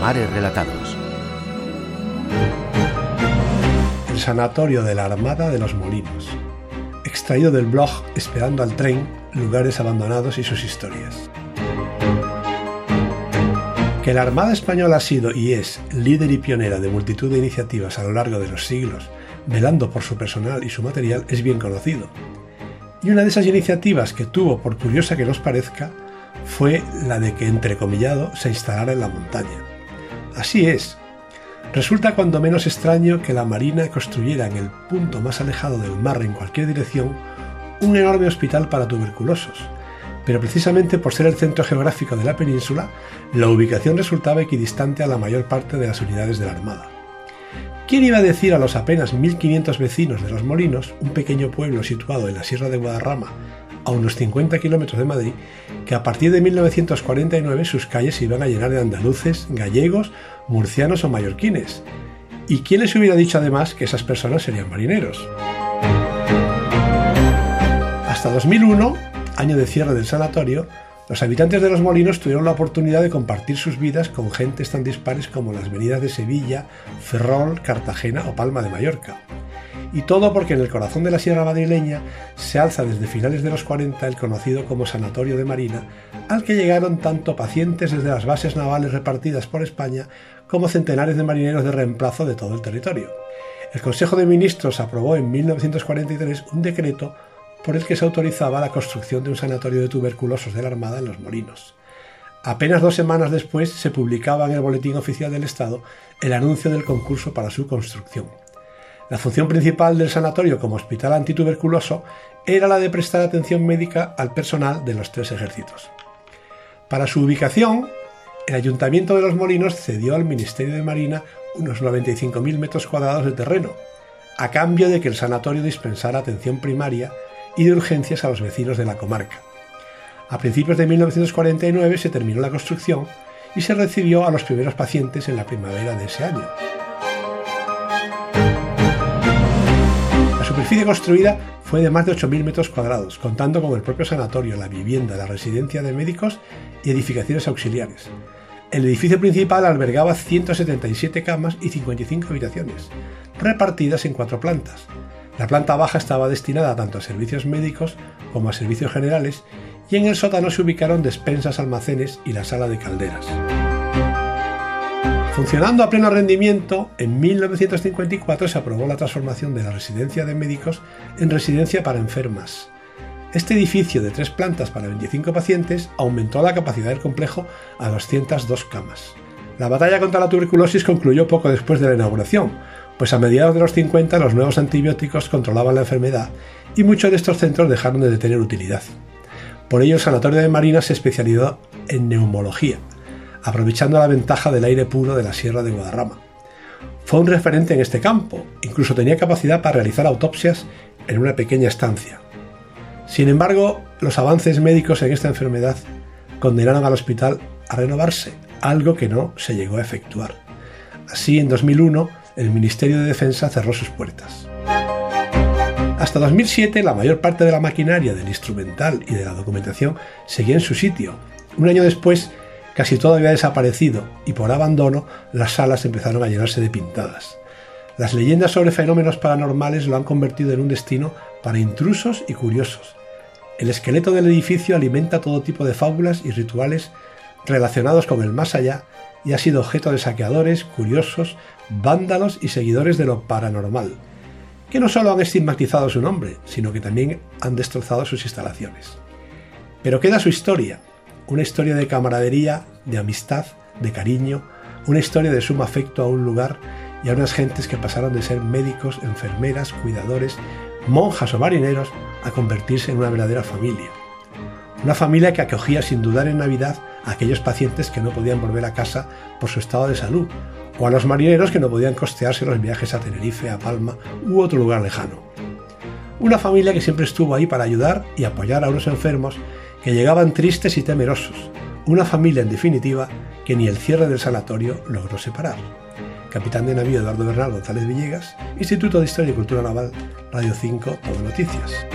Mares Relatados. El Sanatorio de la Armada de los Molinos. Extraído del blog Esperando al tren, lugares abandonados y sus historias. Que la Armada Española ha sido y es líder y pionera de multitud de iniciativas a lo largo de los siglos, velando por su personal y su material, es bien conocido. Y una de esas iniciativas que tuvo, por curiosa que nos parezca, fue la de que, entrecomillado, se instalara en la montaña. Así es. Resulta cuando menos extraño que la Marina construyera en el punto más alejado del mar en cualquier dirección un enorme hospital para tuberculosos, pero precisamente por ser el centro geográfico de la península, la ubicación resultaba equidistante a la mayor parte de las unidades de la Armada. ¿Quién iba a decir a los apenas 1.500 vecinos de Los Molinos, un pequeño pueblo situado en la Sierra de Guadarrama, a unos 50 kilómetros de Madrid, que a partir de 1949 sus calles se iban a llenar de andaluces, gallegos, murcianos o mallorquines? ¿Y quién les hubiera dicho además que esas personas serían marineros? Hasta 2001, año de cierre del sanatorio, los habitantes de los molinos tuvieron la oportunidad de compartir sus vidas con gentes tan dispares como las venidas de Sevilla, Ferrol, Cartagena o Palma de Mallorca. Y todo porque en el corazón de la sierra madrileña se alza desde finales de los 40 el conocido como Sanatorio de Marina, al que llegaron tanto pacientes desde las bases navales repartidas por España como centenares de marineros de reemplazo de todo el territorio. El Consejo de Ministros aprobó en 1943 un decreto por el que se autorizaba la construcción de un sanatorio de tuberculosos de la Armada en Los Molinos. Apenas dos semanas después se publicaba en el Boletín Oficial del Estado el anuncio del concurso para su construcción. La función principal del sanatorio como hospital antituberculoso era la de prestar atención médica al personal de los tres ejércitos. Para su ubicación, el Ayuntamiento de Los Molinos cedió al Ministerio de Marina unos 95.000 metros cuadrados de terreno, a cambio de que el sanatorio dispensara atención primaria y de urgencias a los vecinos de la comarca. A principios de 1949 se terminó la construcción y se recibió a los primeros pacientes en la primavera de ese año. Superficie construida fue de más de 8.000 metros cuadrados, contando con el propio sanatorio, la vivienda, la residencia de médicos y edificaciones auxiliares. El edificio principal albergaba 177 camas y 55 habitaciones, repartidas en cuatro plantas, la planta baja estaba destinada tanto a servicios médicos como a servicios generales y en el sótano se ubicaron despensas, almacenes y la sala de calderas. Funcionando a pleno rendimiento, en 1954 se aprobó la transformación de la residencia de médicos en residencia para enfermas. Este edificio de tres plantas para 25 pacientes aumentó la capacidad del complejo a 202 camas. La batalla contra la tuberculosis concluyó poco después de la inauguración, pues a mediados de los 50 los nuevos antibióticos controlaban la enfermedad y muchos de estos centros dejaron de tener utilidad. Por ello el Sanatorio de Marina se especializó en neumología, aprovechando la ventaja del aire puro de la Sierra de Guadarrama. Fue un referente en este campo, incluso tenía capacidad para realizar autopsias en una pequeña estancia. Sin embargo, los avances médicos en esta enfermedad condenaron al hospital a renovarse, algo que no se llegó a efectuar. Así, en 2001, el Ministerio de Defensa cerró sus puertas. Hasta 2007 la mayor parte de la maquinaria del instrumental y de la documentación seguía en su sitio. Un año después casi todo había desaparecido y por abandono las salas empezaron a llenarse de pintadas. Las leyendas sobre fenómenos paranormales lo han convertido en un destino para intrusos y curiosos. El esqueleto del edificio alimenta todo tipo de fábulas y rituales relacionados con el más allá y ha sido objeto de saqueadores, curiosos, vándalos y seguidores de lo paranormal, que no solo han estigmatizado su nombre, sino que también han destrozado sus instalaciones. Pero queda su historia, una historia de camaradería, de amistad, de cariño, una historia de sumo afecto a un lugar y a unas gentes que pasaron de ser médicos, enfermeras, cuidadores, monjas o marineros a convertirse en una verdadera familia. Una familia que acogía sin dudar en Navidad a aquellos pacientes que no podían volver a casa por su estado de salud, o a los marineros que no podían costearse los viajes a Tenerife, a Palma u otro lugar lejano. Una familia que siempre estuvo ahí para ayudar y apoyar a unos enfermos que llegaban tristes y temerosos. Una familia, en definitiva, que ni el cierre del sanatorio logró separar. Capitán de navío Eduardo Bernal González Villegas, Instituto de Historia y Cultura Naval, Radio 5, Todo Noticias.